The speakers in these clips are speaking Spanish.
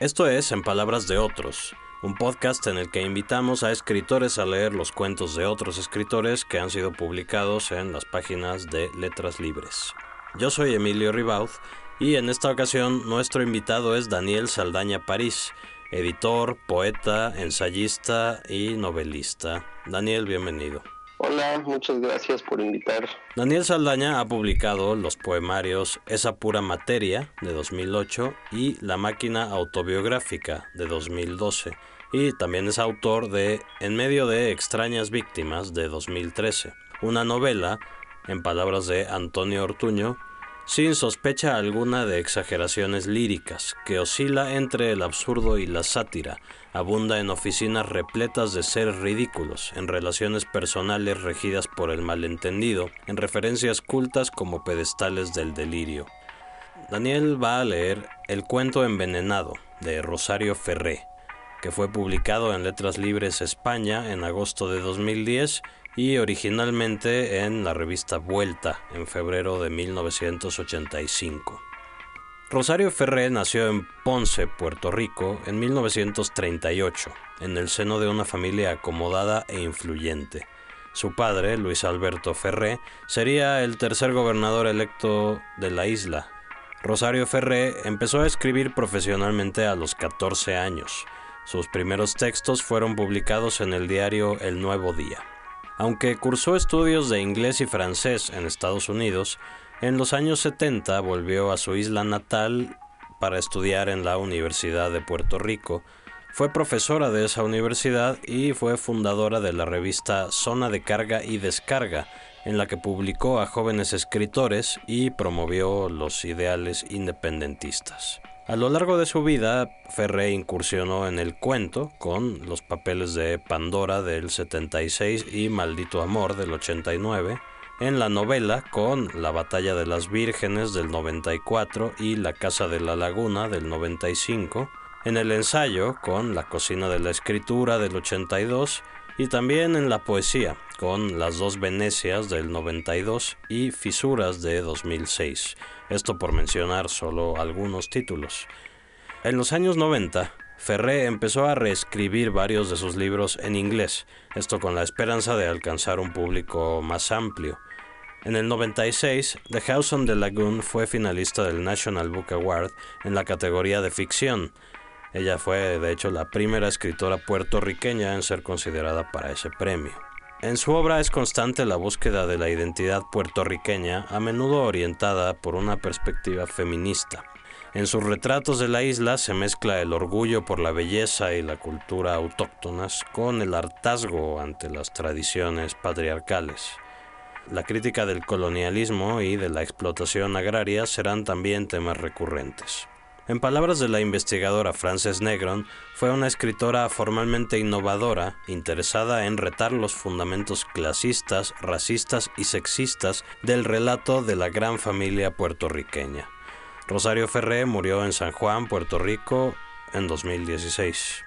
Esto es En Palabras de Otros, un podcast en el que invitamos a escritores a leer los cuentos de otros escritores que han sido publicados en las páginas de Letras Libres. Yo soy Emilio Ribaud y en esta ocasión nuestro invitado es Daniel Saldaña París, editor, poeta, ensayista y novelista. Daniel, bienvenido. Hola, muchas gracias por invitar. Daniel Saldaña ha publicado los poemarios Esa pura materia de 2008 y La máquina autobiográfica de 2012 y también es autor de En medio de extrañas víctimas de 2013, una novela, en palabras de Antonio Ortuño, sin sospecha alguna de exageraciones líricas, que oscila entre el absurdo y la sátira, abunda en oficinas repletas de seres ridículos, en relaciones personales regidas por el malentendido, en referencias cultas como pedestales del delirio. Daniel va a leer El cuento envenenado de Rosario Ferré, que fue publicado en Letras Libres España en agosto de 2010 y originalmente en la revista Vuelta en febrero de 1985. Rosario Ferré nació en Ponce, Puerto Rico, en 1938, en el seno de una familia acomodada e influyente. Su padre, Luis Alberto Ferré, sería el tercer gobernador electo de la isla. Rosario Ferré empezó a escribir profesionalmente a los 14 años. Sus primeros textos fueron publicados en el diario El Nuevo Día. Aunque cursó estudios de inglés y francés en Estados Unidos, en los años 70 volvió a su isla natal para estudiar en la Universidad de Puerto Rico. Fue profesora de esa universidad y fue fundadora de la revista Zona de Carga y Descarga, en la que publicó a jóvenes escritores y promovió los ideales independentistas. A lo largo de su vida, Ferré incursionó en el cuento con los papeles de Pandora del 76 y Maldito Amor del 89, en la novela con La Batalla de las Vírgenes del 94 y La Casa de la Laguna del 95, en el ensayo con La Cocina de la Escritura del 82 y también en la poesía con Las dos Venecias del 92 y Fisuras de 2006 esto por mencionar solo algunos títulos. En los años 90, Ferré empezó a reescribir varios de sus libros en inglés, esto con la esperanza de alcanzar un público más amplio. En el 96, The House on the Lagoon fue finalista del National Book Award en la categoría de ficción. Ella fue, de hecho, la primera escritora puertorriqueña en ser considerada para ese premio. En su obra es constante la búsqueda de la identidad puertorriqueña, a menudo orientada por una perspectiva feminista. En sus retratos de la isla se mezcla el orgullo por la belleza y la cultura autóctonas con el hartazgo ante las tradiciones patriarcales. La crítica del colonialismo y de la explotación agraria serán también temas recurrentes. En palabras de la investigadora Frances Negron, fue una escritora formalmente innovadora, interesada en retar los fundamentos clasistas, racistas y sexistas del relato de la gran familia puertorriqueña. Rosario Ferré murió en San Juan, Puerto Rico, en 2016.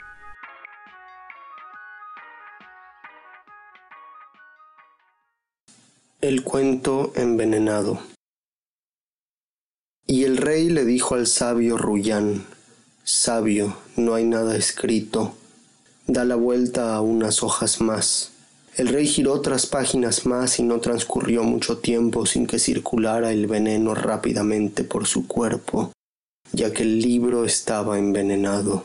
El cuento envenenado. Y el rey le dijo al sabio Ruyán, Sabio, no hay nada escrito, da la vuelta a unas hojas más. El rey giró otras páginas más y no transcurrió mucho tiempo sin que circulara el veneno rápidamente por su cuerpo, ya que el libro estaba envenenado.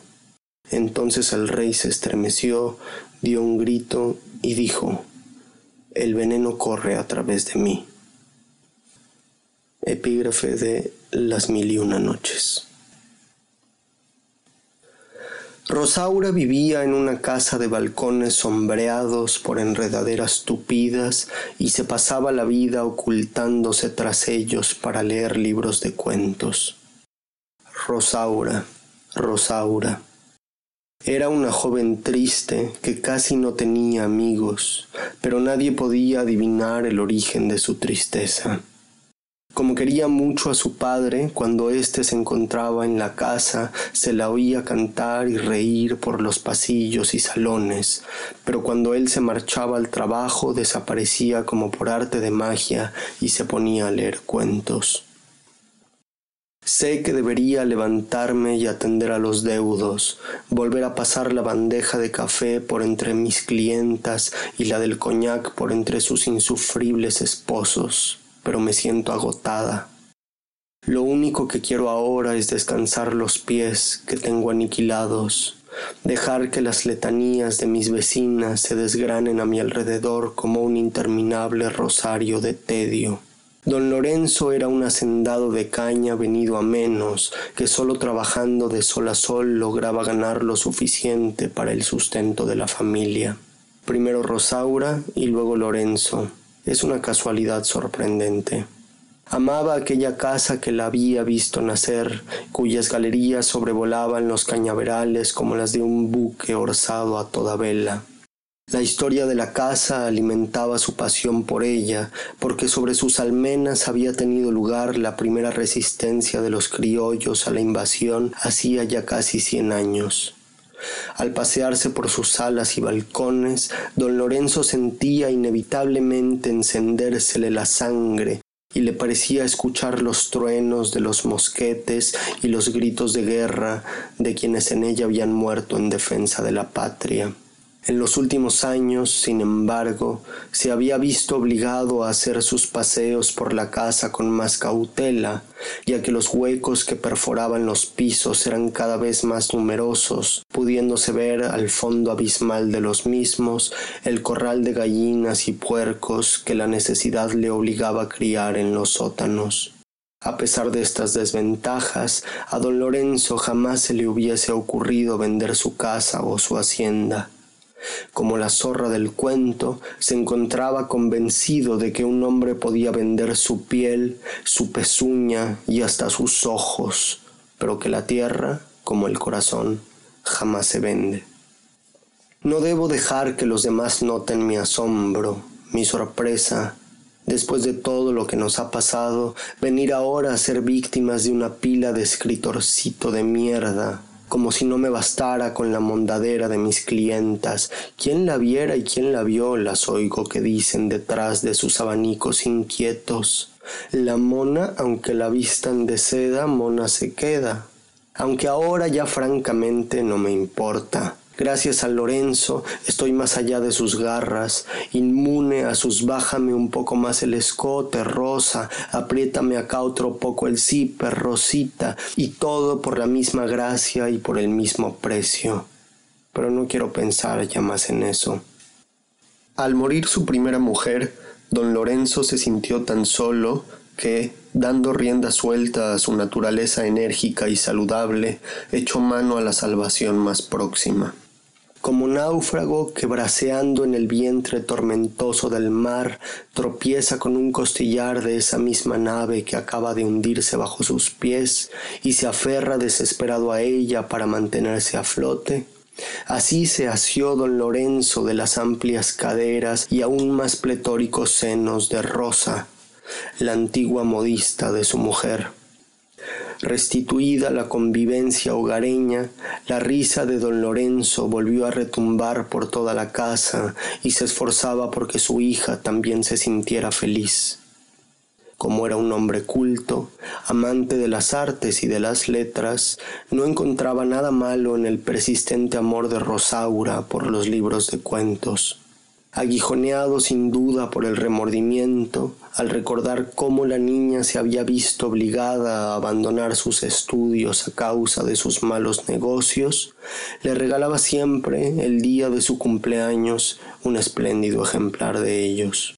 Entonces el rey se estremeció, dio un grito y dijo, El veneno corre a través de mí. Epígrafe de las mil y una noches. Rosaura vivía en una casa de balcones sombreados por enredaderas tupidas y se pasaba la vida ocultándose tras ellos para leer libros de cuentos. Rosaura, Rosaura. Era una joven triste que casi no tenía amigos, pero nadie podía adivinar el origen de su tristeza. Como quería mucho a su padre, cuando éste se encontraba en la casa, se la oía cantar y reír por los pasillos y salones, pero cuando él se marchaba al trabajo desaparecía como por arte de magia y se ponía a leer cuentos. Sé que debería levantarme y atender a los deudos, volver a pasar la bandeja de café por entre mis clientas y la del coñac por entre sus insufribles esposos, pero me siento agotada. Lo único que quiero ahora es descansar los pies que tengo aniquilados, dejar que las letanías de mis vecinas se desgranen a mi alrededor como un interminable rosario de tedio. Don Lorenzo era un hacendado de caña venido a menos, que solo trabajando de sol a sol lograba ganar lo suficiente para el sustento de la familia. Primero Rosaura y luego Lorenzo. Es una casualidad sorprendente. Amaba aquella casa que la había visto nacer, cuyas galerías sobrevolaban los cañaverales como las de un buque orzado a toda vela. La historia de la casa alimentaba su pasión por ella, porque sobre sus almenas había tenido lugar la primera resistencia de los criollos a la invasión hacía ya casi cien años. Al pasearse por sus salas y balcones, don Lorenzo sentía inevitablemente encendérsele la sangre y le parecía escuchar los truenos de los mosquetes y los gritos de guerra de quienes en ella habían muerto en defensa de la patria. En los últimos años, sin embargo, se había visto obligado a hacer sus paseos por la casa con más cautela, ya que los huecos que perforaban los pisos eran cada vez más numerosos, pudiéndose ver al fondo abismal de los mismos el corral de gallinas y puercos que la necesidad le obligaba a criar en los sótanos. A pesar de estas desventajas, a don Lorenzo jamás se le hubiese ocurrido vender su casa o su hacienda como la zorra del cuento, se encontraba convencido de que un hombre podía vender su piel, su pezuña y hasta sus ojos, pero que la tierra, como el corazón, jamás se vende. No debo dejar que los demás noten mi asombro, mi sorpresa, después de todo lo que nos ha pasado, venir ahora a ser víctimas de una pila de escritorcito de mierda como si no me bastara con la mondadera de mis clientas. ¿Quién la viera y quién la vio? Las oigo que dicen detrás de sus abanicos inquietos. La mona, aunque la vistan de seda, mona se queda. Aunque ahora ya francamente no me importa. Gracias a Lorenzo estoy más allá de sus garras, inmune a sus bájame un poco más el escote, rosa, apriétame acá otro poco el zipper, rosita, y todo por la misma gracia y por el mismo precio. Pero no quiero pensar ya más en eso. Al morir su primera mujer, don Lorenzo se sintió tan solo que, dando rienda suelta a su naturaleza enérgica y saludable, echó mano a la salvación más próxima como náufrago que braceando en el vientre tormentoso del mar tropieza con un costillar de esa misma nave que acaba de hundirse bajo sus pies y se aferra desesperado a ella para mantenerse a flote. Así se asió don Lorenzo de las amplias caderas y aún más pletóricos senos de Rosa, la antigua modista de su mujer. Restituida la convivencia hogareña, la risa de don Lorenzo volvió a retumbar por toda la casa y se esforzaba porque su hija también se sintiera feliz. Como era un hombre culto, amante de las artes y de las letras, no encontraba nada malo en el persistente amor de Rosaura por los libros de cuentos aguijoneado sin duda por el remordimiento al recordar cómo la niña se había visto obligada a abandonar sus estudios a causa de sus malos negocios, le regalaba siempre, el día de su cumpleaños, un espléndido ejemplar de ellos.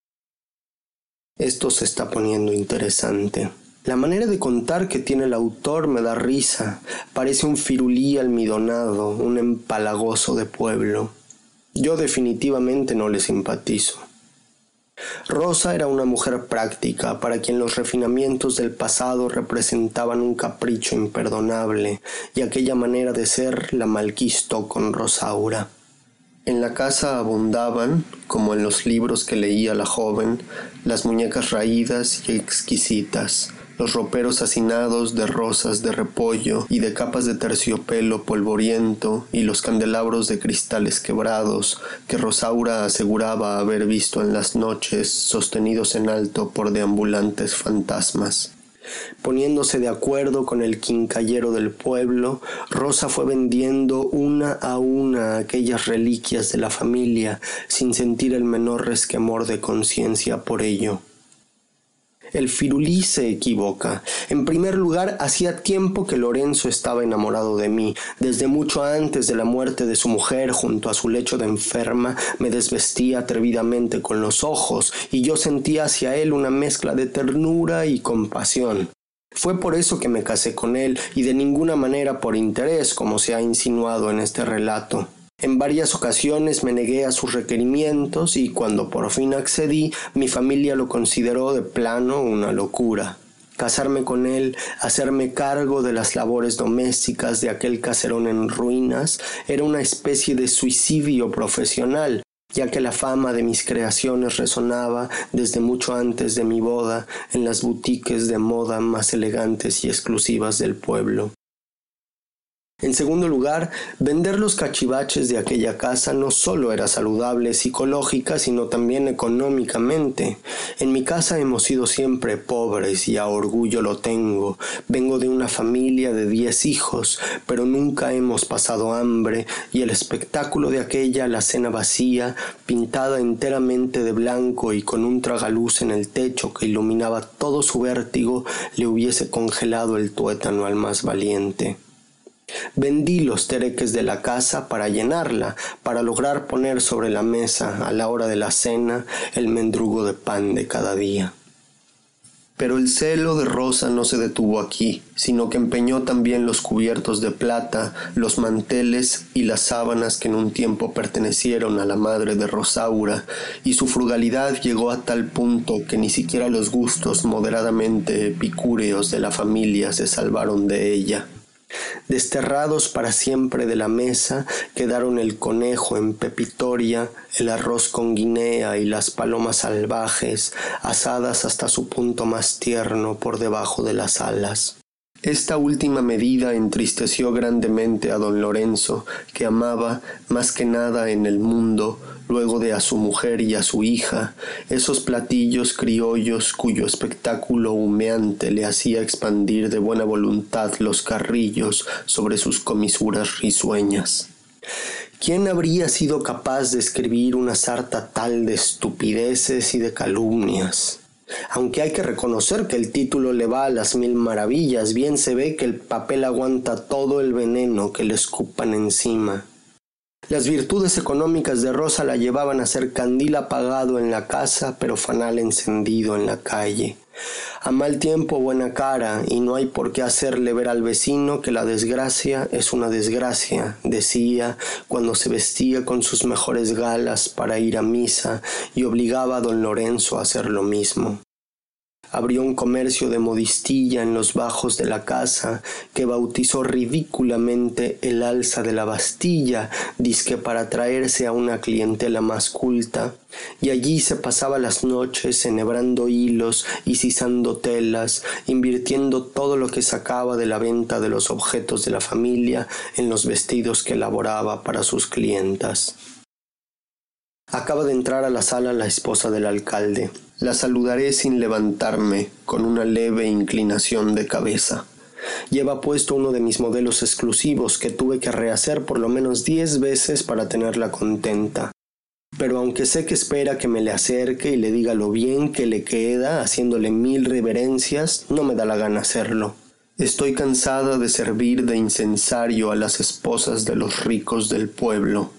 Esto se está poniendo interesante. La manera de contar que tiene el autor me da risa, parece un firulí almidonado, un empalagoso de pueblo. Yo definitivamente no le simpatizo. Rosa era una mujer práctica, para quien los refinamientos del pasado representaban un capricho imperdonable, y aquella manera de ser la malquistó con Rosaura. En la casa abundaban, como en los libros que leía la joven, las muñecas raídas y exquisitas, los roperos hacinados de rosas de repollo y de capas de terciopelo polvoriento y los candelabros de cristales quebrados que Rosaura aseguraba haber visto en las noches sostenidos en alto por deambulantes fantasmas. Poniéndose de acuerdo con el quincallero del pueblo, Rosa fue vendiendo una a una aquellas reliquias de la familia sin sentir el menor resquemor de conciencia por ello. El firulí se equivoca. En primer lugar, hacía tiempo que Lorenzo estaba enamorado de mí. Desde mucho antes de la muerte de su mujer, junto a su lecho de enferma, me desvestía atrevidamente con los ojos, y yo sentía hacia él una mezcla de ternura y compasión. Fue por eso que me casé con él, y de ninguna manera por interés, como se ha insinuado en este relato. En varias ocasiones me negué a sus requerimientos y cuando por fin accedí, mi familia lo consideró de plano una locura. Casarme con él, hacerme cargo de las labores domésticas de aquel caserón en ruinas, era una especie de suicidio profesional, ya que la fama de mis creaciones resonaba desde mucho antes de mi boda en las boutiques de moda más elegantes y exclusivas del pueblo. En segundo lugar, vender los cachivaches de aquella casa no solo era saludable psicológica, sino también económicamente. En mi casa hemos sido siempre pobres y a orgullo lo tengo. Vengo de una familia de diez hijos, pero nunca hemos pasado hambre y el espectáculo de aquella la cena vacía, pintada enteramente de blanco y con un tragaluz en el techo que iluminaba todo su vértigo, le hubiese congelado el tuétano al más valiente. Vendí los tereques de la casa para llenarla, para lograr poner sobre la mesa a la hora de la cena el mendrugo de pan de cada día. Pero el celo de Rosa no se detuvo aquí, sino que empeñó también los cubiertos de plata, los manteles y las sábanas que en un tiempo pertenecieron a la madre de Rosaura, y su frugalidad llegó a tal punto que ni siquiera los gustos moderadamente epicúreos de la familia se salvaron de ella. Desterrados para siempre de la mesa quedaron el conejo en pepitoria, el arroz con guinea y las palomas salvajes, asadas hasta su punto más tierno por debajo de las alas. Esta última medida entristeció grandemente a don Lorenzo, que amaba más que nada en el mundo, luego de a su mujer y a su hija, esos platillos criollos cuyo espectáculo humeante le hacía expandir de buena voluntad los carrillos sobre sus comisuras risueñas. ¿Quién habría sido capaz de escribir una sarta tal de estupideces y de calumnias? Aunque hay que reconocer que el título le va a las mil maravillas, bien se ve que el papel aguanta todo el veneno que le escupan encima. Las virtudes económicas de Rosa la llevaban a ser candil apagado en la casa, pero fanal encendido en la calle. A mal tiempo buena cara, y no hay por qué hacerle ver al vecino que la desgracia es una desgracia, decía cuando se vestía con sus mejores galas para ir a misa y obligaba a don Lorenzo a hacer lo mismo. Abrió un comercio de modistilla en los bajos de la casa que bautizó ridículamente el alza de la Bastilla, disque para traerse a una clientela más culta, y allí se pasaba las noches enhebrando hilos y sisando telas, invirtiendo todo lo que sacaba de la venta de los objetos de la familia en los vestidos que elaboraba para sus clientas. Acaba de entrar a la sala la esposa del alcalde. La saludaré sin levantarme, con una leve inclinación de cabeza. Lleva puesto uno de mis modelos exclusivos que tuve que rehacer por lo menos diez veces para tenerla contenta. Pero aunque sé que espera que me le acerque y le diga lo bien que le queda, haciéndole mil reverencias, no me da la gana hacerlo. Estoy cansada de servir de incensario a las esposas de los ricos del pueblo.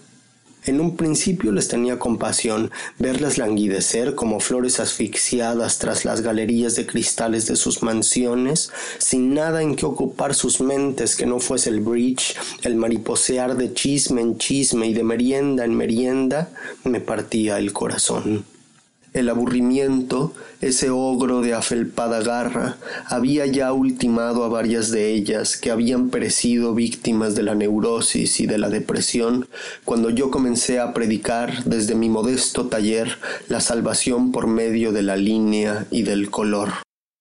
En un principio les tenía compasión verlas languidecer como flores asfixiadas tras las galerías de cristales de sus mansiones, sin nada en que ocupar sus mentes que no fuese el bridge, el mariposear de chisme en chisme y de merienda en merienda, me partía el corazón. El aburrimiento, ese ogro de afelpada garra, había ya ultimado a varias de ellas que habían perecido víctimas de la neurosis y de la depresión cuando yo comencé a predicar desde mi modesto taller la salvación por medio de la línea y del color.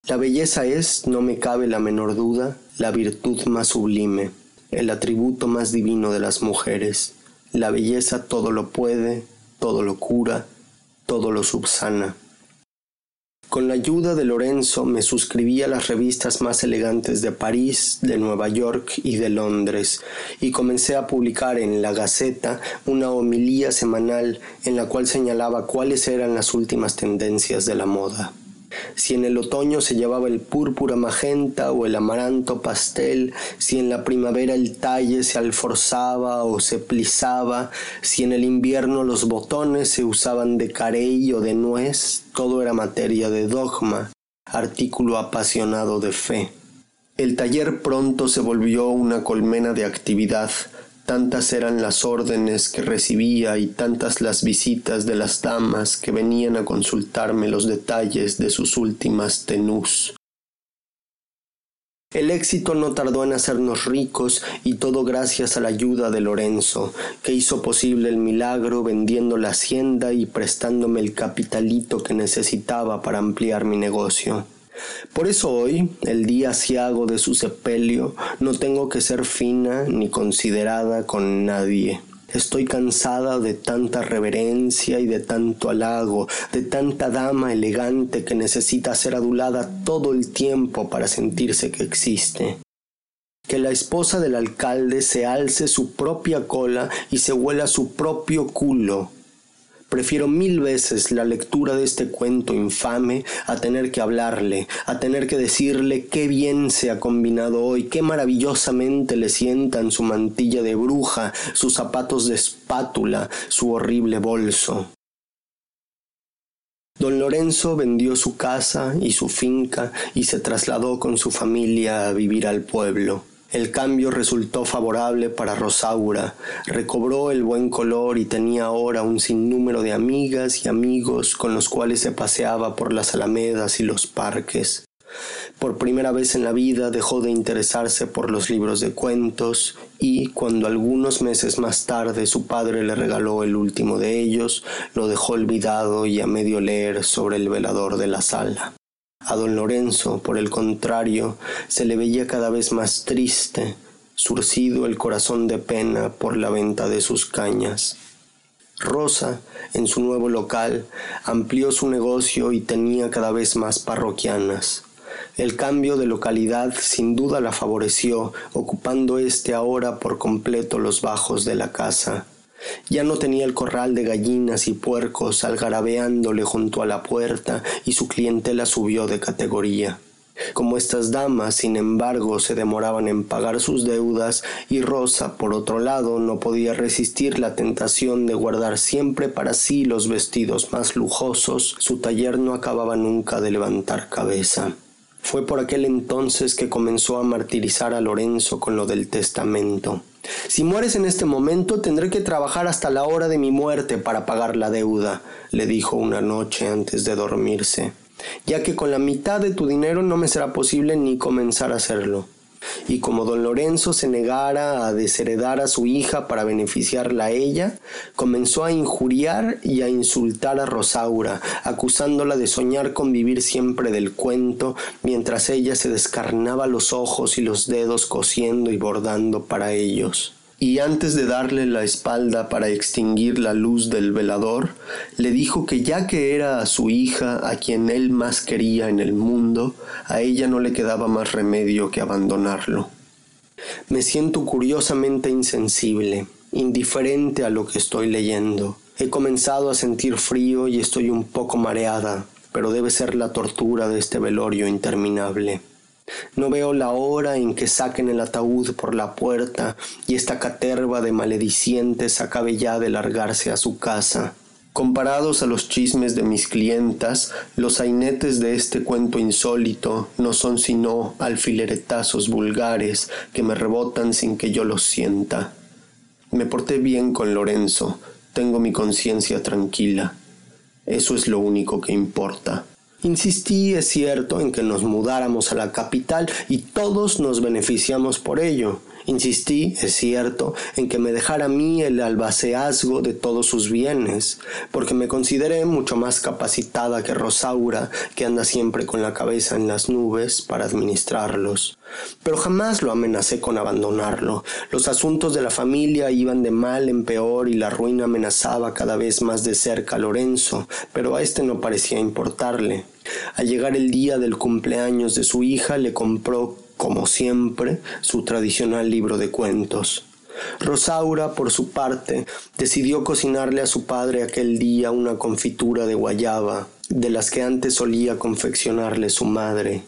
La belleza es, no me cabe la menor duda, la virtud más sublime, el atributo más divino de las mujeres. La belleza todo lo puede, todo lo cura, todo lo subsana. Con la ayuda de Lorenzo me suscribí a las revistas más elegantes de París, de Nueva York y de Londres, y comencé a publicar en La Gaceta una homilía semanal en la cual señalaba cuáles eran las últimas tendencias de la moda. Si en el otoño se llevaba el púrpura magenta o el amaranto pastel, si en la primavera el talle se alforzaba o se plisaba, si en el invierno los botones se usaban de carey o de nuez, todo era materia de dogma, artículo apasionado de fe. El taller pronto se volvió una colmena de actividad, Tantas eran las órdenes que recibía y tantas las visitas de las damas que venían a consultarme los detalles de sus últimas tenús. El éxito no tardó en hacernos ricos y todo gracias a la ayuda de Lorenzo, que hizo posible el milagro vendiendo la hacienda y prestándome el capitalito que necesitaba para ampliar mi negocio. Por eso hoy, el día ciago de su sepelio, no tengo que ser fina ni considerada con nadie. Estoy cansada de tanta reverencia y de tanto halago, de tanta dama elegante que necesita ser adulada todo el tiempo para sentirse que existe. Que la esposa del alcalde se alce su propia cola y se huela su propio culo Prefiero mil veces la lectura de este cuento infame a tener que hablarle, a tener que decirle qué bien se ha combinado hoy, qué maravillosamente le sientan su mantilla de bruja, sus zapatos de espátula, su horrible bolso. Don Lorenzo vendió su casa y su finca y se trasladó con su familia a vivir al pueblo. El cambio resultó favorable para Rosaura, recobró el buen color y tenía ahora un sinnúmero de amigas y amigos con los cuales se paseaba por las alamedas y los parques. Por primera vez en la vida dejó de interesarse por los libros de cuentos y cuando algunos meses más tarde su padre le regaló el último de ellos, lo dejó olvidado y a medio leer sobre el velador de la sala. A don Lorenzo, por el contrario, se le veía cada vez más triste, surcido el corazón de pena por la venta de sus cañas. Rosa, en su nuevo local, amplió su negocio y tenía cada vez más parroquianas. El cambio de localidad sin duda la favoreció, ocupando éste ahora por completo los bajos de la casa. Ya no tenía el corral de gallinas y puercos algarabeándole junto a la puerta y su clientela subió de categoría. Como estas damas, sin embargo, se demoraban en pagar sus deudas y Rosa, por otro lado, no podía resistir la tentación de guardar siempre para sí los vestidos más lujosos, su taller no acababa nunca de levantar cabeza. Fue por aquel entonces que comenzó a martirizar a Lorenzo con lo del testamento. Si mueres en este momento tendré que trabajar hasta la hora de mi muerte para pagar la deuda, le dijo una noche antes de dormirse, ya que con la mitad de tu dinero no me será posible ni comenzar a hacerlo y como don Lorenzo se negara a desheredar a su hija para beneficiarla a ella, comenzó a injuriar y a insultar a Rosaura, acusándola de soñar con vivir siempre del cuento, mientras ella se descarnaba los ojos y los dedos cosiendo y bordando para ellos y antes de darle la espalda para extinguir la luz del velador, le dijo que ya que era a su hija a quien él más quería en el mundo, a ella no le quedaba más remedio que abandonarlo. Me siento curiosamente insensible, indiferente a lo que estoy leyendo. He comenzado a sentir frío y estoy un poco mareada, pero debe ser la tortura de este velorio interminable. No veo la hora en que saquen el ataúd por la puerta y esta caterva de maledicientes acabe ya de largarse a su casa. Comparados a los chismes de mis clientas, los sainetes de este cuento insólito no son sino alfileretazos vulgares que me rebotan sin que yo los sienta. Me porté bien con Lorenzo, tengo mi conciencia tranquila. Eso es lo único que importa. Insistí, es cierto, en que nos mudáramos a la capital y todos nos beneficiamos por ello. Insistí, es cierto, en que me dejara a mí el albaceazgo de todos sus bienes, porque me consideré mucho más capacitada que Rosaura, que anda siempre con la cabeza en las nubes para administrarlos. pero jamás lo amenacé con abandonarlo. Los asuntos de la familia iban de mal en peor y la ruina amenazaba cada vez más de cerca a Lorenzo, pero a este no parecía importarle. Al llegar el día del cumpleaños de su hija, le compró, como siempre, su tradicional libro de cuentos. Rosaura, por su parte, decidió cocinarle a su padre aquel día una confitura de guayaba, de las que antes solía confeccionarle su madre.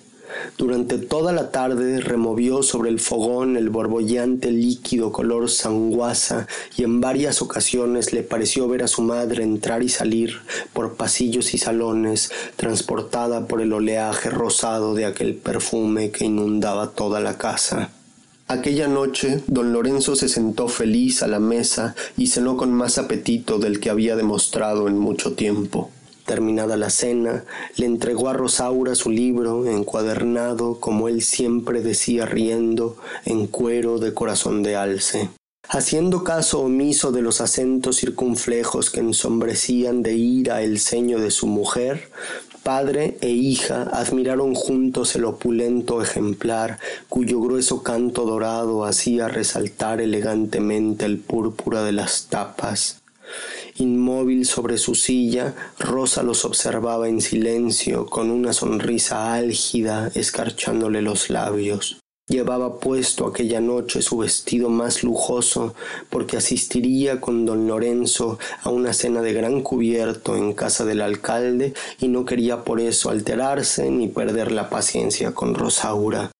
Durante toda la tarde removió sobre el fogón el borbollante líquido color sanguaza y en varias ocasiones le pareció ver a su madre entrar y salir por pasillos y salones, transportada por el oleaje rosado de aquel perfume que inundaba toda la casa. Aquella noche don Lorenzo se sentó feliz a la mesa y cenó con más apetito del que había demostrado en mucho tiempo. Terminada la cena, le entregó a Rosaura su libro, encuadernado, como él siempre decía riendo, en cuero de corazón de alce. Haciendo caso omiso de los acentos circunflejos que ensombrecían de ira el ceño de su mujer, padre e hija admiraron juntos el opulento ejemplar cuyo grueso canto dorado hacía resaltar elegantemente el púrpura de las tapas. Inmóvil sobre su silla, Rosa los observaba en silencio, con una sonrisa álgida escarchándole los labios. Llevaba puesto aquella noche su vestido más lujoso porque asistiría con don Lorenzo a una cena de gran cubierto en casa del alcalde y no quería por eso alterarse ni perder la paciencia con Rosaura.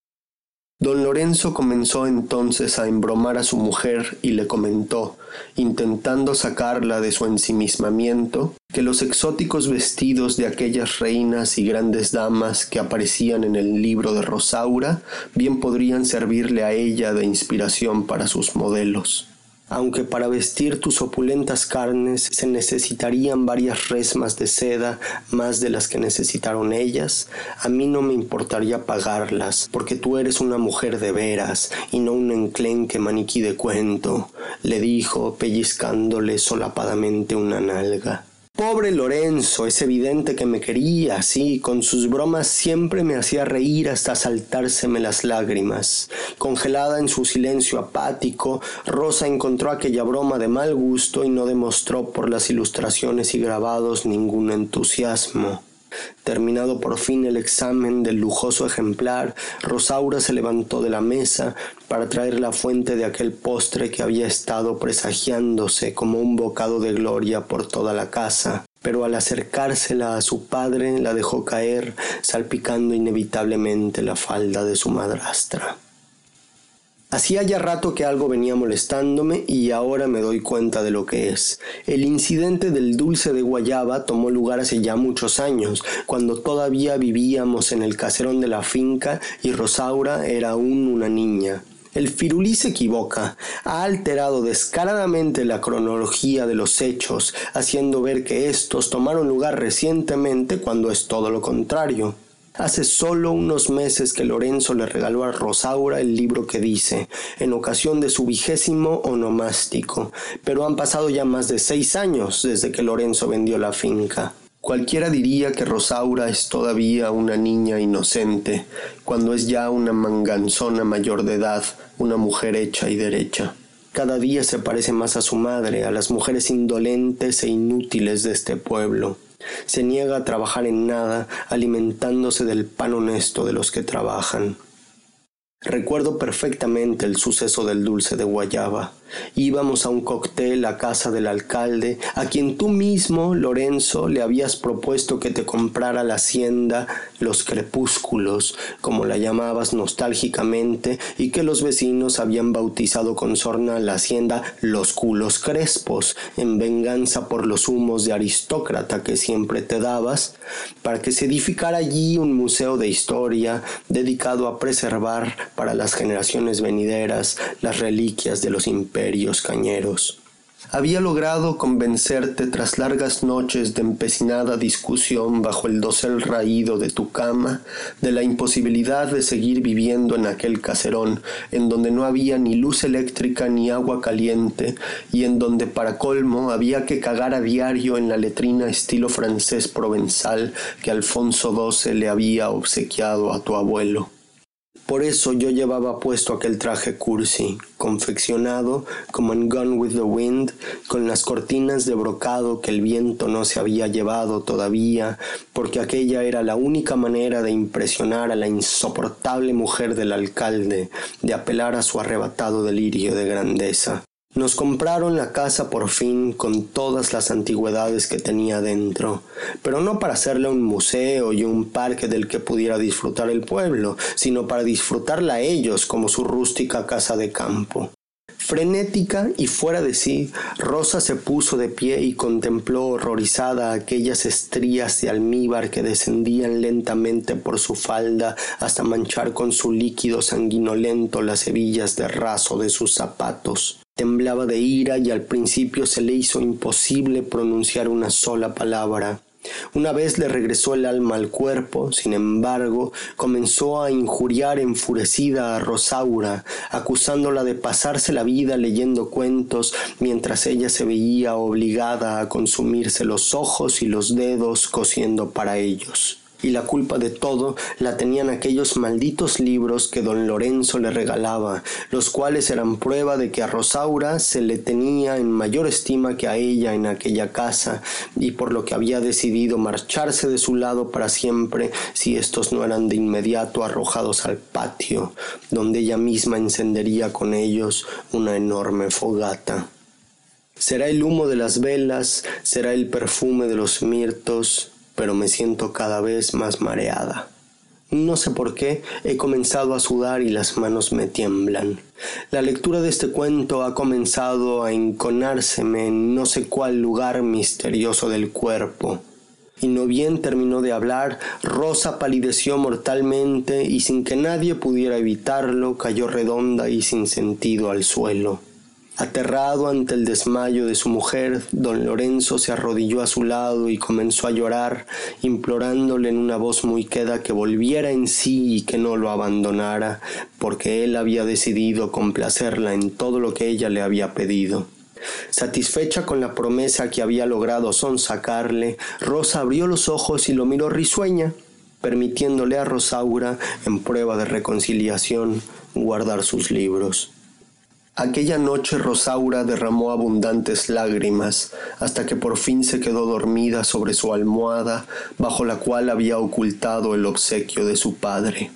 Don Lorenzo comenzó entonces a embromar a su mujer y le comentó, intentando sacarla de su ensimismamiento, que los exóticos vestidos de aquellas reinas y grandes damas que aparecían en el libro de Rosaura bien podrían servirle a ella de inspiración para sus modelos aunque para vestir tus opulentas carnes se necesitarían varias resmas de seda más de las que necesitaron ellas, a mí no me importaría pagarlas, porque tú eres una mujer de veras y no un enclenque maniquí de cuento, le dijo, pellizcándole solapadamente una nalga. Pobre Lorenzo, es evidente que me quería, sí, con sus bromas siempre me hacía reír hasta saltárseme las lágrimas. Congelada en su silencio apático, Rosa encontró aquella broma de mal gusto y no demostró por las ilustraciones y grabados ningún entusiasmo. Terminado por fin el examen del lujoso ejemplar, Rosaura se levantó de la mesa para traer la fuente de aquel postre que había estado presagiándose como un bocado de gloria por toda la casa, pero al acercársela a su padre la dejó caer, salpicando inevitablemente la falda de su madrastra. Hacía ya rato que algo venía molestándome y ahora me doy cuenta de lo que es. El incidente del dulce de guayaba tomó lugar hace ya muchos años, cuando todavía vivíamos en el caserón de la finca y Rosaura era aún una niña. El firulí se equivoca, ha alterado descaradamente la cronología de los hechos, haciendo ver que estos tomaron lugar recientemente cuando es todo lo contrario. Hace solo unos meses que Lorenzo le regaló a Rosaura el libro que dice, en ocasión de su vigésimo onomástico, pero han pasado ya más de seis años desde que Lorenzo vendió la finca. Cualquiera diría que Rosaura es todavía una niña inocente, cuando es ya una manganzona mayor de edad, una mujer hecha y derecha. Cada día se parece más a su madre, a las mujeres indolentes e inútiles de este pueblo. Se niega a trabajar en nada, alimentándose del pan honesto de los que trabajan. Recuerdo perfectamente el suceso del dulce de guayaba. Íbamos a un cóctel a casa del alcalde, a quien tú mismo, Lorenzo, le habías propuesto que te comprara la hacienda Los Crepúsculos, como la llamabas nostálgicamente, y que los vecinos habían bautizado con sorna la hacienda Los Culos Crespos, en venganza por los humos de aristócrata que siempre te dabas, para que se edificara allí un museo de historia dedicado a preservar para las generaciones venideras las reliquias de los imperios cañeros. Había logrado convencerte tras largas noches de empecinada discusión bajo el dosel raído de tu cama de la imposibilidad de seguir viviendo en aquel caserón en donde no había ni luz eléctrica ni agua caliente y en donde para colmo había que cagar a diario en la letrina estilo francés provenzal que Alfonso XII le había obsequiado a tu abuelo. Por eso yo llevaba puesto aquel traje cursi, confeccionado como en Gone with the Wind, con las cortinas de brocado que el viento no se había llevado todavía, porque aquella era la única manera de impresionar a la insoportable mujer del alcalde, de apelar a su arrebatado delirio de grandeza. Nos compraron la casa por fin con todas las antigüedades que tenía dentro, pero no para hacerla un museo y un parque del que pudiera disfrutar el pueblo, sino para disfrutarla ellos como su rústica casa de campo. Frenética y fuera de sí, Rosa se puso de pie y contempló horrorizada aquellas estrías de almíbar que descendían lentamente por su falda hasta manchar con su líquido sanguinolento las hebillas de raso de sus zapatos. Temblaba de ira y al principio se le hizo imposible pronunciar una sola palabra. Una vez le regresó el alma al cuerpo, sin embargo, comenzó a injuriar enfurecida a Rosaura, acusándola de pasarse la vida leyendo cuentos mientras ella se veía obligada a consumirse los ojos y los dedos cosiendo para ellos y la culpa de todo la tenían aquellos malditos libros que don Lorenzo le regalaba, los cuales eran prueba de que a Rosaura se le tenía en mayor estima que a ella en aquella casa, y por lo que había decidido marcharse de su lado para siempre si estos no eran de inmediato arrojados al patio, donde ella misma encendería con ellos una enorme fogata. Será el humo de las velas, será el perfume de los mirtos, pero me siento cada vez más mareada. No sé por qué he comenzado a sudar y las manos me tiemblan. La lectura de este cuento ha comenzado a enconárseme en no sé cuál lugar misterioso del cuerpo. Y no bien terminó de hablar, Rosa palideció mortalmente y sin que nadie pudiera evitarlo cayó redonda y sin sentido al suelo. Aterrado ante el desmayo de su mujer, don Lorenzo se arrodilló a su lado y comenzó a llorar, implorándole en una voz muy queda que volviera en sí y que no lo abandonara, porque él había decidido complacerla en todo lo que ella le había pedido. Satisfecha con la promesa que había logrado sonsacarle, Rosa abrió los ojos y lo miró risueña, permitiéndole a Rosaura, en prueba de reconciliación, guardar sus libros. Aquella noche Rosaura derramó abundantes lágrimas hasta que por fin se quedó dormida sobre su almohada bajo la cual había ocultado el obsequio de su padre.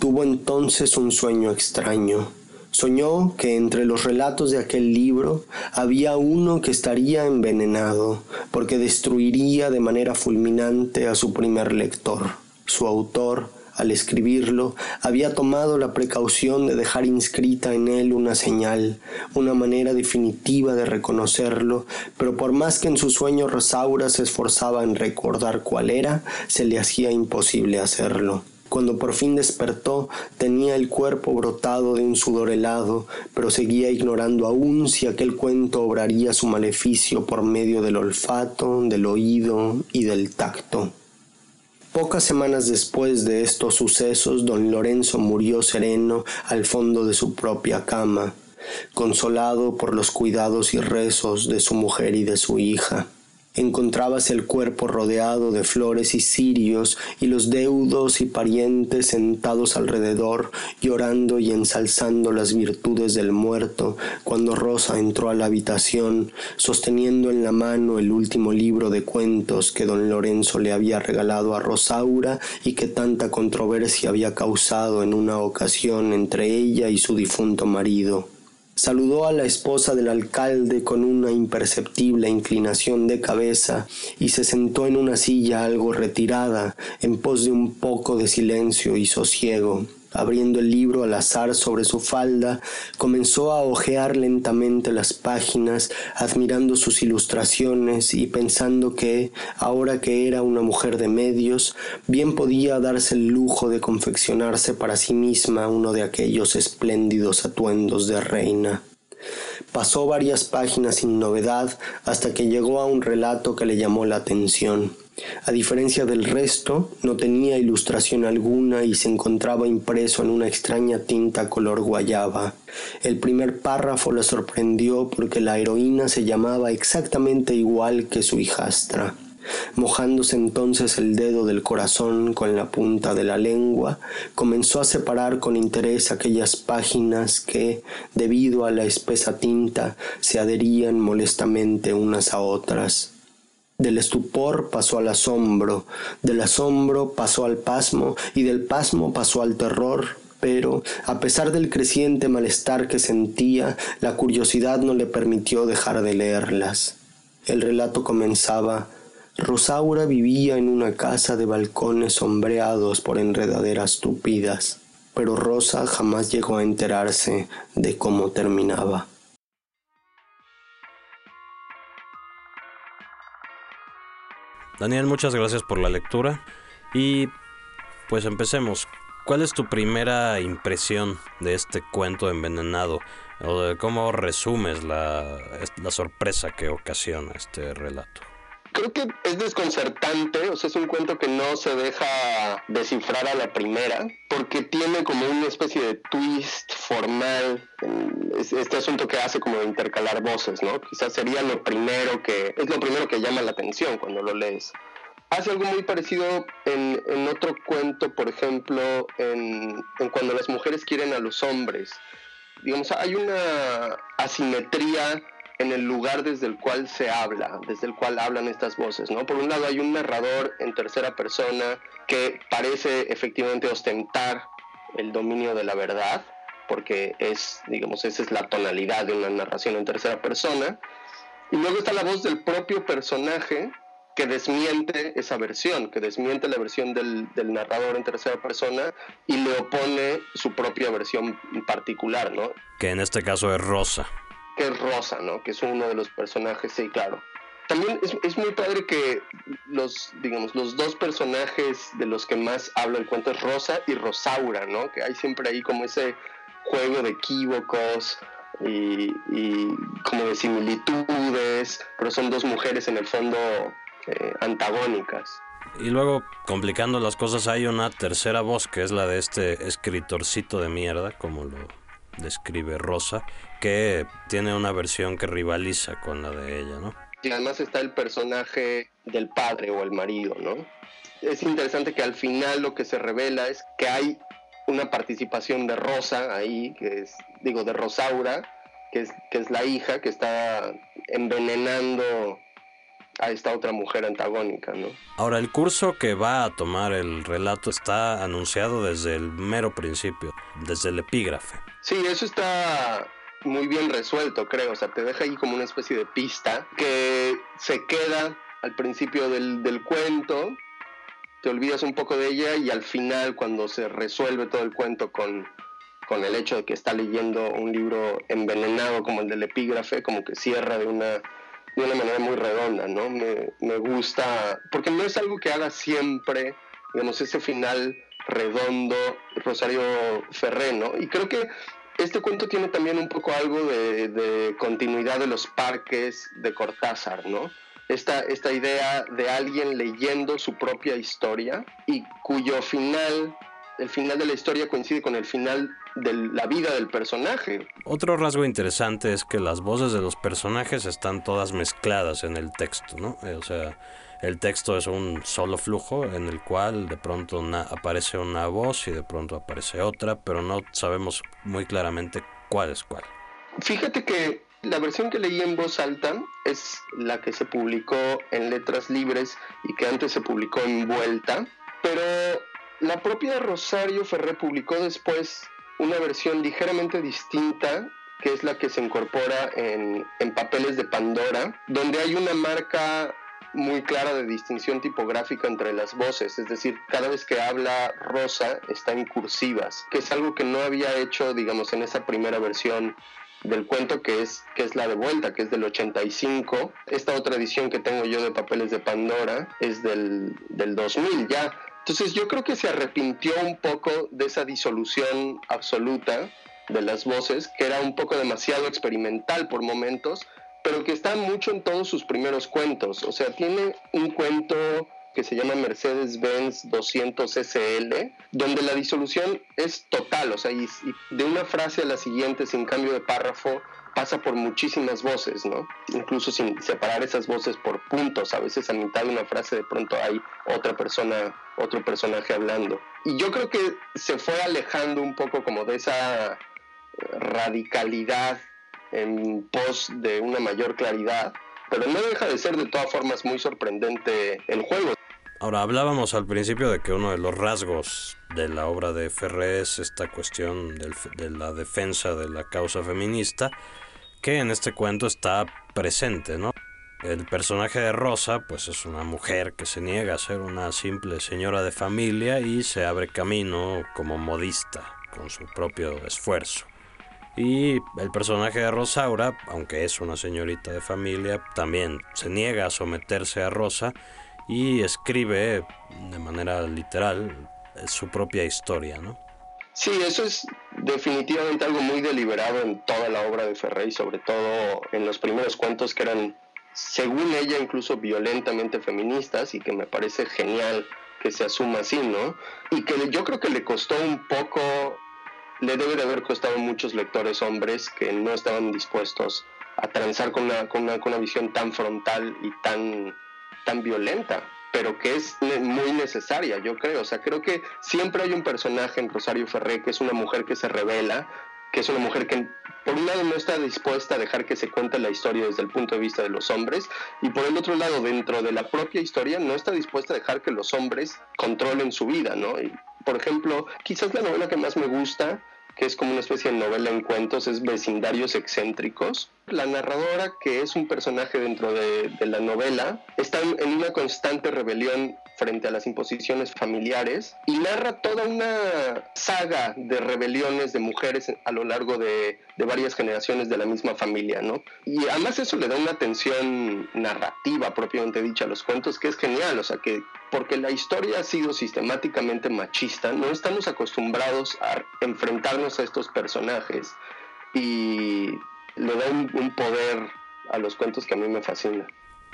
Tuvo entonces un sueño extraño. Soñó que entre los relatos de aquel libro había uno que estaría envenenado, porque destruiría de manera fulminante a su primer lector. Su autor al escribirlo, había tomado la precaución de dejar inscrita en él una señal, una manera definitiva de reconocerlo, pero por más que en su sueño Rosaura se esforzaba en recordar cuál era, se le hacía imposible hacerlo. Cuando por fin despertó, tenía el cuerpo brotado de un sudor helado, pero seguía ignorando aún si aquel cuento obraría su maleficio por medio del olfato, del oído y del tacto. Pocas semanas después de estos sucesos, don Lorenzo murió sereno al fondo de su propia cama, consolado por los cuidados y rezos de su mujer y de su hija encontrábase el cuerpo rodeado de flores y cirios y los deudos y parientes sentados alrededor llorando y ensalzando las virtudes del muerto cuando Rosa entró a la habitación sosteniendo en la mano el último libro de cuentos que don Lorenzo le había regalado a Rosaura y que tanta controversia había causado en una ocasión entre ella y su difunto marido. Saludó a la esposa del alcalde con una imperceptible inclinación de cabeza y se sentó en una silla algo retirada en pos de un poco de silencio y sosiego. Abriendo el libro al azar sobre su falda, comenzó a hojear lentamente las páginas, admirando sus ilustraciones y pensando que, ahora que era una mujer de medios, bien podía darse el lujo de confeccionarse para sí misma uno de aquellos espléndidos atuendos de reina. Pasó varias páginas sin novedad hasta que llegó a un relato que le llamó la atención. A diferencia del resto, no tenía ilustración alguna y se encontraba impreso en una extraña tinta color guayaba. El primer párrafo la sorprendió porque la heroína se llamaba exactamente igual que su hijastra. Mojándose entonces el dedo del corazón con la punta de la lengua, comenzó a separar con interés aquellas páginas que, debido a la espesa tinta, se adherían molestamente unas a otras. Del estupor pasó al asombro, del asombro pasó al pasmo y del pasmo pasó al terror, pero, a pesar del creciente malestar que sentía, la curiosidad no le permitió dejar de leerlas. El relato comenzaba Rosaura vivía en una casa de balcones sombreados por enredaderas tupidas, pero Rosa jamás llegó a enterarse de cómo terminaba. Daniel, muchas gracias por la lectura y pues empecemos. ¿Cuál es tu primera impresión de este cuento envenenado? ¿O de cómo resumes la, la sorpresa que ocasiona este relato? Creo que es desconcertante, o sea, es un cuento que no se deja descifrar a la primera, porque tiene como una especie de twist formal, este asunto que hace como de intercalar voces, ¿no? Quizás sería lo primero que, es lo primero que llama la atención cuando lo lees. Hace algo muy parecido en, en otro cuento, por ejemplo, en, en cuando las mujeres quieren a los hombres. Digamos, hay una asimetría en el lugar desde el cual se habla, desde el cual hablan estas voces, ¿no? Por un lado hay un narrador en tercera persona que parece efectivamente ostentar el dominio de la verdad, porque es, digamos, esa es la tonalidad de una narración en tercera persona, y luego está la voz del propio personaje que desmiente esa versión, que desmiente la versión del, del, narrador en tercera persona y le opone su propia versión particular, ¿no? Que en este caso es Rosa que es Rosa, ¿no? Que es uno de los personajes, sí, claro. También es, muy padre que los, digamos, los dos personajes de los que más habla el cuento es Rosa y Rosaura, ¿no? Que hay siempre ahí como ese juego de equívocos y, y como de similitudes, pero son dos mujeres en el fondo eh, antagónicas. Y luego, complicando las cosas, hay una tercera voz que es la de este escritorcito de mierda, como lo describe Rosa, que tiene una versión que rivaliza con la de ella, ¿no? Y además está el personaje del padre o el marido, ¿no? Es interesante que al final lo que se revela es que hay una participación de Rosa ahí, que es, digo, de Rosaura, que es, que es la hija que está envenenando a esta otra mujer antagónica, ¿no? Ahora, el curso que va a tomar el relato está anunciado desde el mero principio, desde el epígrafe. Sí, eso está muy bien resuelto, creo. O sea, te deja ahí como una especie de pista que se queda al principio del, del cuento, te olvidas un poco de ella y al final, cuando se resuelve todo el cuento con, con el hecho de que está leyendo un libro envenenado como el del epígrafe, como que cierra de una, de una manera muy redonda, ¿no? Me, me gusta, porque no es algo que haga siempre, digamos, ese final redondo Rosario Ferreno. Y creo que este cuento tiene también un poco algo de, continuidad de los parques de Cortázar, ¿no? Esta, esta idea de alguien leyendo su propia historia y cuyo final, el final de la historia coincide con el final de la vida del personaje. Otro rasgo interesante es que las voces de los personajes están todas mezcladas en el texto, ¿no? Eh, o sea, el texto es un solo flujo en el cual de pronto aparece una voz y de pronto aparece otra, pero no sabemos muy claramente cuál es cuál. Fíjate que la versión que leí en voz alta es la que se publicó en Letras Libres y que antes se publicó en Vuelta, pero la propia Rosario Ferré publicó después una versión ligeramente distinta que es la que se incorpora en, en papeles de Pandora, donde hay una marca muy clara de distinción tipográfica entre las voces, es decir, cada vez que habla Rosa está en cursivas, que es algo que no había hecho, digamos, en esa primera versión del cuento que es, que es la de vuelta, que es del 85. Esta otra edición que tengo yo de Papeles de Pandora es del, del 2000 ya. Entonces yo creo que se arrepintió un poco de esa disolución absoluta de las voces, que era un poco demasiado experimental por momentos, pero que está mucho en todos sus primeros cuentos. O sea, tiene un cuento que se llama Mercedes-Benz 200 SL, donde la disolución es total, o sea, y, de una frase a la siguiente, sin cambio de párrafo, pasa por muchísimas voces, ¿no? Incluso sin separar esas voces por puntos, a veces a mitad de una frase de pronto hay otra persona, otro personaje hablando. Y yo creo que se fue alejando un poco como de esa radicalidad en pos de una mayor claridad, pero no deja de ser de todas formas muy sorprendente el juego. Ahora, hablábamos al principio de que uno de los rasgos de la obra de Ferré es esta cuestión de la defensa de la causa feminista, que en este cuento está presente, ¿no? El personaje de Rosa, pues es una mujer que se niega a ser una simple señora de familia y se abre camino como modista, con su propio esfuerzo. Y el personaje de Rosaura, aunque es una señorita de familia, también se niega a someterse a Rosa y escribe de manera literal su propia historia, ¿no? Sí, eso es definitivamente algo muy deliberado en toda la obra de Ferrey, sobre todo en los primeros cuentos que eran, según ella, incluso violentamente feministas y que me parece genial que se asuma así, ¿no? Y que yo creo que le costó un poco le debe de haber costado muchos lectores hombres que no estaban dispuestos a transar con una, con una, visión tan frontal y tan, tan violenta, pero que es muy necesaria, yo creo. O sea, creo que siempre hay un personaje en Rosario Ferré que es una mujer que se revela, que es una mujer que por un lado no está dispuesta a dejar que se cuente la historia desde el punto de vista de los hombres y por el otro lado dentro de la propia historia no está dispuesta a dejar que los hombres controlen su vida, ¿no? Por ejemplo, quizás la novela que más me gusta que es como una especie de novela en cuentos, es Vecindarios Excéntricos. La narradora, que es un personaje dentro de, la novela, está en una constante rebelión frente a las imposiciones familiares y narra toda una saga de rebeliones de mujeres a lo largo de, de varias generaciones de la misma familia, ¿no? Y además eso le da una atención narrativa propiamente dicha a los cuentos que es genial, o sea que porque la historia ha sido sistemáticamente machista, no estamos acostumbrados a enfrentarnos a estos personajes y le da un, un poder a los cuentos que a mí me fascina.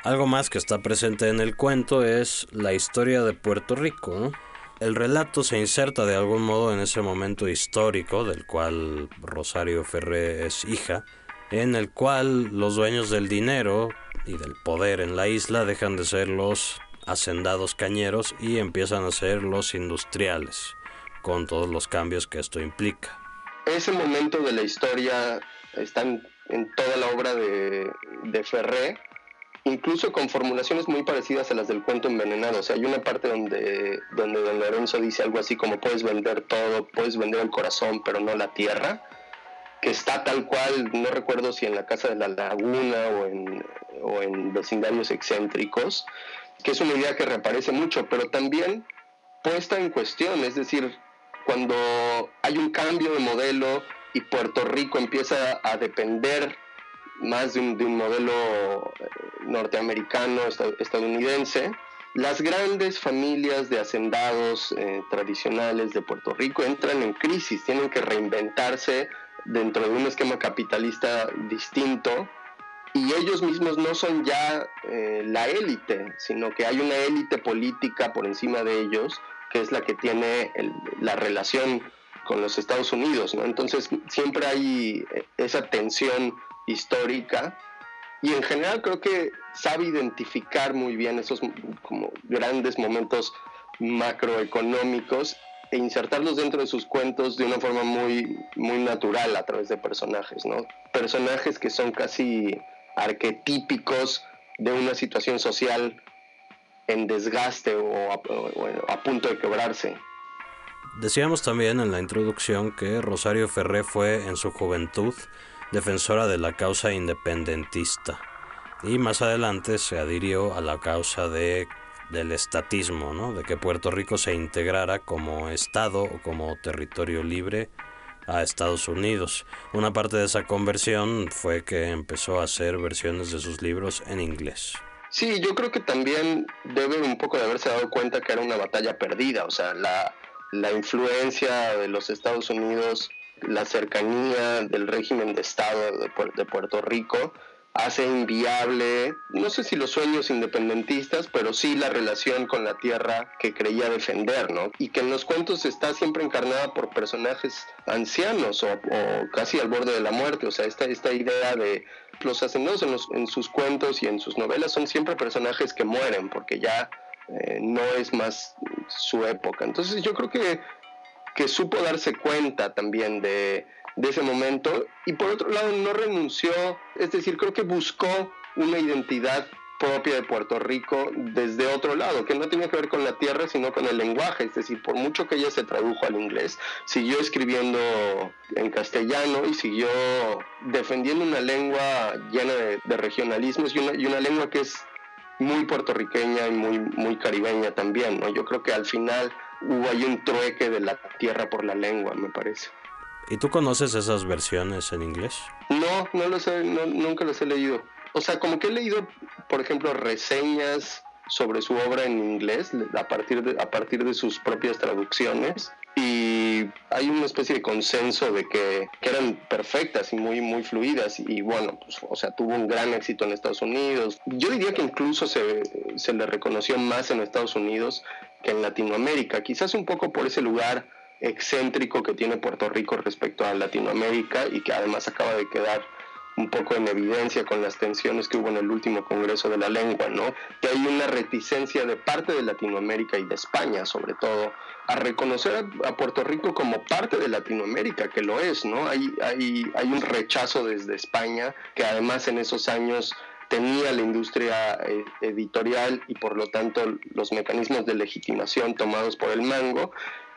Algo más que está presente en el cuento es la historia de Puerto Rico. El relato se inserta de algún modo en ese momento histórico del cual Rosario Ferré es hija, en el cual los dueños del dinero y del poder en la isla dejan de ser los hacendados cañeros y empiezan a ser los industriales, con todos los cambios que esto implica. Ese momento de la historia está en, toda la obra de, de Ferré incluso con formulaciones muy parecidas a las del cuento envenenado. O sea, hay una parte donde, donde Don Lorenzo dice algo así como puedes vender todo, puedes vender el corazón, pero no la tierra, que está tal cual, no recuerdo si en la Casa de la Laguna o en, o en vecindarios excéntricos, que es una idea que reaparece mucho, pero también puesta en cuestión, es decir, cuando hay un cambio de modelo y Puerto Rico empieza a depender más de un, modelo eh, norteamericano, estadounidense, las grandes familias de hacendados eh, tradicionales de Puerto Rico entran en crisis, tienen que reinventarse dentro de un esquema capitalista distinto y ellos mismos no son ya eh, la élite, sino que hay una élite política por encima de ellos, que es la que tiene la relación con los Estados Unidos, ¿no? Entonces siempre hay esa tensión histórica y en general creo que sabe identificar muy bien esos como grandes momentos macroeconómicos e insertarlos dentro de sus cuentos de una forma muy, muy natural a través de personajes, ¿no? Personajes que son casi arquetípicos de una situación social en desgaste o a punto de quebrarse. Decíamos también en la introducción que Rosario Ferré fue en su juventud defensora de la causa independentista y más adelante se adhirió a la causa de, del estatismo, ¿no? de que Puerto Rico se integrara como Estado o como territorio libre a Estados Unidos. Una parte de esa conversión fue que empezó a hacer versiones de sus libros en inglés. Sí, yo creo que también debe un poco de haberse dado cuenta que era una batalla perdida, o sea, la, la influencia de los Estados Unidos la cercanía del régimen de Estado de, Puerto Rico hace inviable, no sé si los sueños independentistas, pero sí la relación con la tierra que creía defender, ¿no? Y que en los cuentos está siempre encarnada por personajes ancianos o, casi al borde de la muerte, o sea, esta, esta idea de los hacendados en, en sus cuentos y en sus novelas son siempre personajes que mueren porque ya eh, no es más su época. Entonces yo creo que, que supo darse cuenta también de, ese momento y por otro lado no renunció, es decir, creo que buscó una identidad propia de Puerto Rico desde otro lado, que no tenía que ver con la tierra, sino con el lenguaje. Es decir, por mucho que ella se tradujo al inglés, siguió escribiendo en castellano y siguió defendiendo una lengua llena de, regionalismos y una, lengua que es muy puertorriqueña y muy, muy caribeña también. ¿no? Yo creo que al final hubo ahí un trueque de la tierra por la lengua, me parece. ¿Y tú conoces esas versiones en inglés? No, no los he, nunca los he leído. O sea, como que he leído, por ejemplo, reseñas sobre su obra en inglés a partir de, a partir de sus propias traducciones y hay una especie de consenso de que, eran perfectas y muy muy fluidas y bueno pues, o sea tuvo un gran éxito en Estados Unidos. Yo diría que incluso se, se le reconoció más en Estados Unidos que en Latinoamérica quizás un poco por ese lugar excéntrico que tiene Puerto Rico respecto a Latinoamérica y que además acaba de quedar un poco en evidencia con las tensiones que hubo en el último Congreso de la Lengua, ¿no? Que hay una reticencia de parte de Latinoamérica y de España, sobre todo, a reconocer a, Puerto Rico como parte de Latinoamérica, que lo es, ¿no? Hay, hay, hay un rechazo desde España, que además en esos años tenía la industria eh, editorial y por lo tanto los mecanismos de legitimación tomados por el mango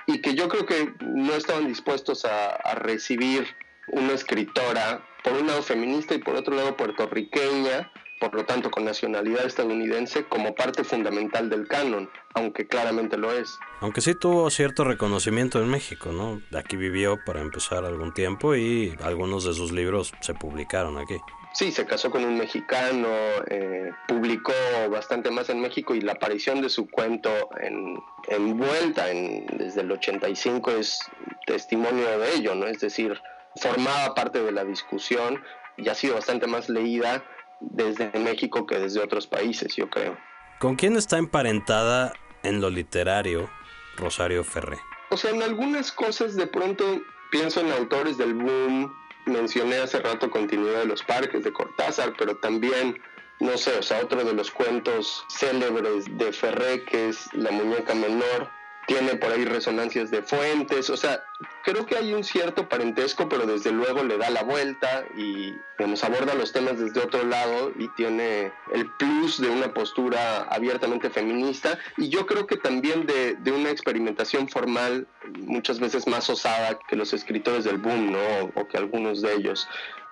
y que yo creo que no estaban dispuestos a, recibir una escritora, por un lado feminista y por otro lado puertorriqueña, por lo tanto con nacionalidad estadounidense, como parte fundamental del canon, aunque claramente lo es. Aunque sí tuvo cierto reconocimiento en México, ¿no? Aquí vivió para empezar algún tiempo y algunos de sus libros se publicaron aquí. Sí, se casó con un mexicano, eh, publicó bastante más en México y la aparición de su cuento en, en Vuelta en, desde el 85 es testimonio de ello, ¿no? Es decir, formaba parte de la discusión y ha sido bastante más leída desde México que desde otros países, yo creo. ¿Con quién está emparentada en lo literario Rosario Ferré? O sea, en algunas cosas de pronto pienso en autores del boom mencioné hace rato Continuidad de los Parques de Cortázar, pero también, no sé, o sea, otro de los cuentos célebres de Ferré, que es La muñeca menor, tiene por ahí resonancias de fuentes, o sea, creo que hay un cierto parentesco, pero desde luego le da la vuelta y nos aborda los temas desde otro lado y tiene el plus de una postura abiertamente feminista y yo creo que también de, de una experimentación formal muchas veces más osada que los escritores del boom, ¿no? O que algunos de ellos.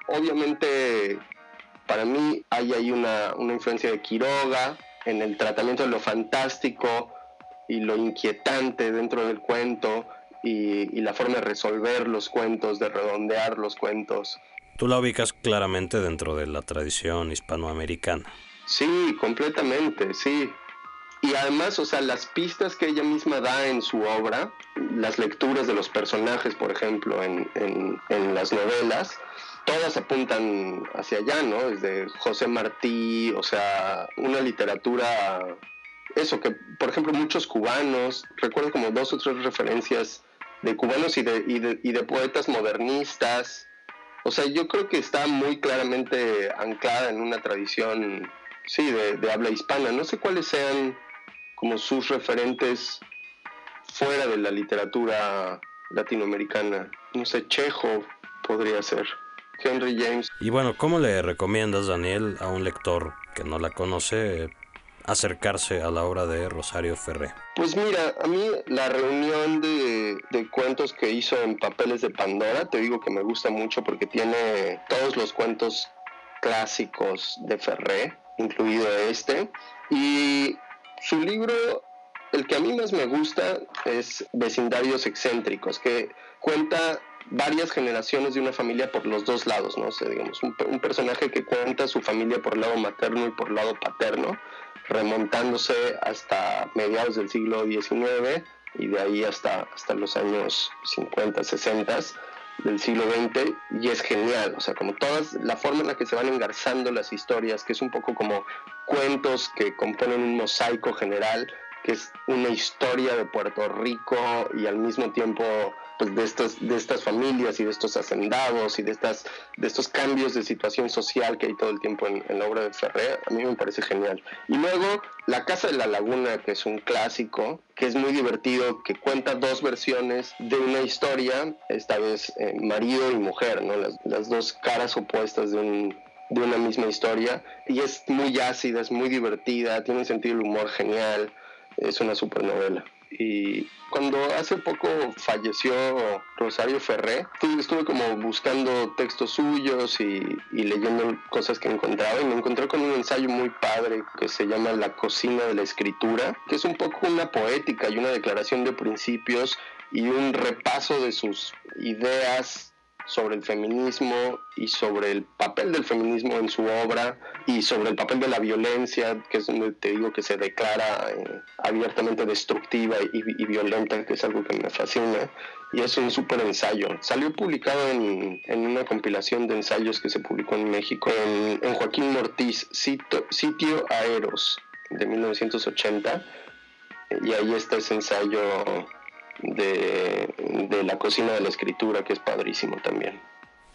Obviamente, para mí hay ahí una, una influencia de Quiroga en el tratamiento de lo fantástico, y lo inquietante dentro del cuento y, la forma de resolver los cuentos, de redondear los cuentos. Tú la ubicas claramente dentro de la tradición hispanoamericana. Sí, completamente, sí. Y además, o sea, las pistas que ella misma da en su obra, las lecturas de los personajes, por ejemplo, en, en, en las novelas, todas apuntan hacia allá, ¿no? Desde José Martí, o sea, una literatura eso, que por ejemplo muchos cubanos, recuerdo como dos o tres referencias de cubanos y de, y de, poetas modernistas. O sea, yo creo que está muy claramente anclada en una tradición, sí, de, habla hispana. No sé cuáles sean como sus referentes fuera de la literatura latinoamericana. No sé, Chejo podría ser. Henry James. Y bueno, ¿cómo le recomiendas, Daniel, a un lector que no la conoce acercarse a la obra de Rosario Ferré? Pues mira, a mí la reunión de, cuentos que hizo en Papeles de Pandora, te digo que me gusta mucho porque tiene todos los cuentos clásicos de Ferré, incluido este, y su libro, el que a mí más me gusta es Vecindarios Excéntricos, que cuenta varias generaciones de una familia por los dos lados, ¿no? O digamos, un, un personaje que cuenta su familia por el lado materno y por el lado paterno, remontándose hasta mediados del siglo XIX y de ahí hasta, hasta los años 50, 60. del siglo XX y es genial, o sea, como todas, la forma en la que se van engarzando las historias, que es un poco como cuentos que componen un mosaico general, que es una historia de Puerto Rico y al mismo tiempo pues, de, estos, de estas familias y de estos hacendados y de, estas, de estos cambios de situación social que hay todo el tiempo en, la obra de Ferrer, a mí me parece genial. Y luego La Casa de la Laguna, que es un clásico, que es muy divertido, que cuenta dos versiones de una historia, esta vez eh, marido y mujer, ¿no? Las, las dos caras opuestas de un, de una misma historia y es muy ácida, es muy divertida, tiene un sentido del humor genial, es una supernovela. Y cuando hace poco falleció Rosario Ferré, estuve como buscando textos suyos y, y, leyendo cosas que encontraba y me encontré con un ensayo muy padre que se llama La cocina de la escritura, que es un poco una poética y una declaración de principios y un repaso de sus ideas sobre el feminismo y sobre el papel del feminismo en su obra y sobre el papel de la violencia, que es donde te digo que se declara eh, abiertamente destructiva y, violenta, que es algo que me fascina. Y es un súper ensayo. Salió publicado en, una compilación de ensayos que se publicó en México en, Joaquín Mortiz, Sitio Aeros, de 1980. Y ahí está ese ensayo de, de la cocina de la escritura, que es padrísimo también.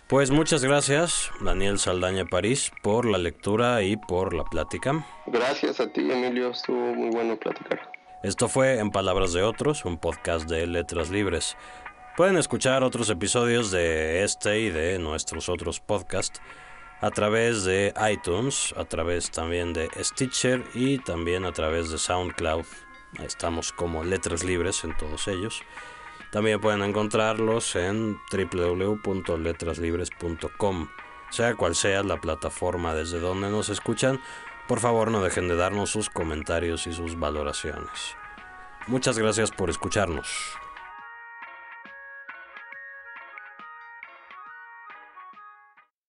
Pues muchas gracias, Daniel Saldaña París, por la lectura y por la plática. Gracias a ti, Emilio, estuvo muy bueno platicar. Esto fue En Palabras de Otros, un podcast de Letras Libres. Pueden escuchar otros episodios de este y de nuestros otros podcasts a través de iTunes, a través también de Stitcher y también a través de SoundCloud. Estamos como letras libres en todos ellos. También pueden encontrarlos en www.letraslibres.com. Sea cual sea la plataforma desde donde nos escuchan, por favor no dejen de darnos sus comentarios y sus valoraciones. Muchas gracias por escucharnos.